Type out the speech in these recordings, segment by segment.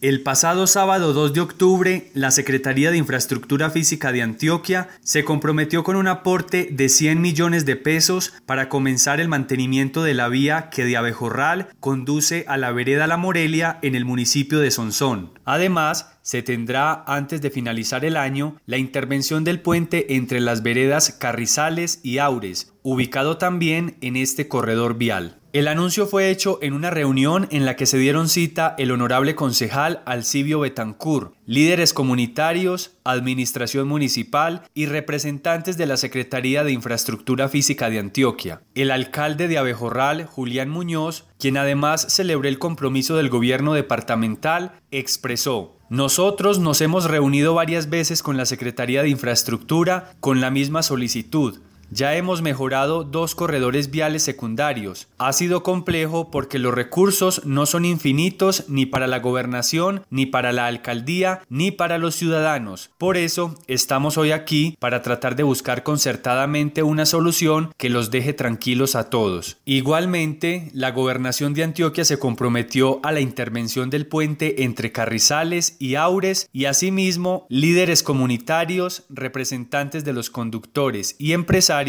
El pasado sábado 2 de octubre, la Secretaría de Infraestructura Física de Antioquia se comprometió con un aporte de 100 millones de pesos para comenzar el mantenimiento de la vía que de Abejorral conduce a la vereda La Morelia en el municipio de Sonsón. Además, se tendrá antes de finalizar el año la intervención del puente entre las veredas Carrizales y Aures, ubicado también en este corredor vial. El anuncio fue hecho en una reunión en la que se dieron cita el honorable concejal Alcibio Betancur, líderes comunitarios, administración municipal y representantes de la Secretaría de Infraestructura Física de Antioquia. El alcalde de Abejorral, Julián Muñoz, quien además celebró el compromiso del gobierno departamental, expresó nosotros nos hemos reunido varias veces con la Secretaría de Infraestructura con la misma solicitud, ya hemos mejorado dos corredores viales secundarios. Ha sido complejo porque los recursos no son infinitos ni para la gobernación, ni para la alcaldía, ni para los ciudadanos. Por eso estamos hoy aquí para tratar de buscar concertadamente una solución que los deje tranquilos a todos. Igualmente, la gobernación de Antioquia se comprometió a la intervención del puente entre Carrizales y Aures y asimismo líderes comunitarios, representantes de los conductores y empresarios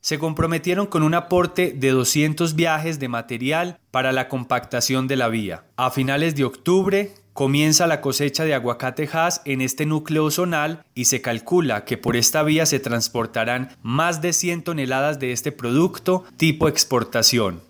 se comprometieron con un aporte de 200 viajes de material para la compactación de la vía. A finales de octubre comienza la cosecha de aguacatejas en este núcleo zonal y se calcula que por esta vía se transportarán más de 100 toneladas de este producto tipo exportación.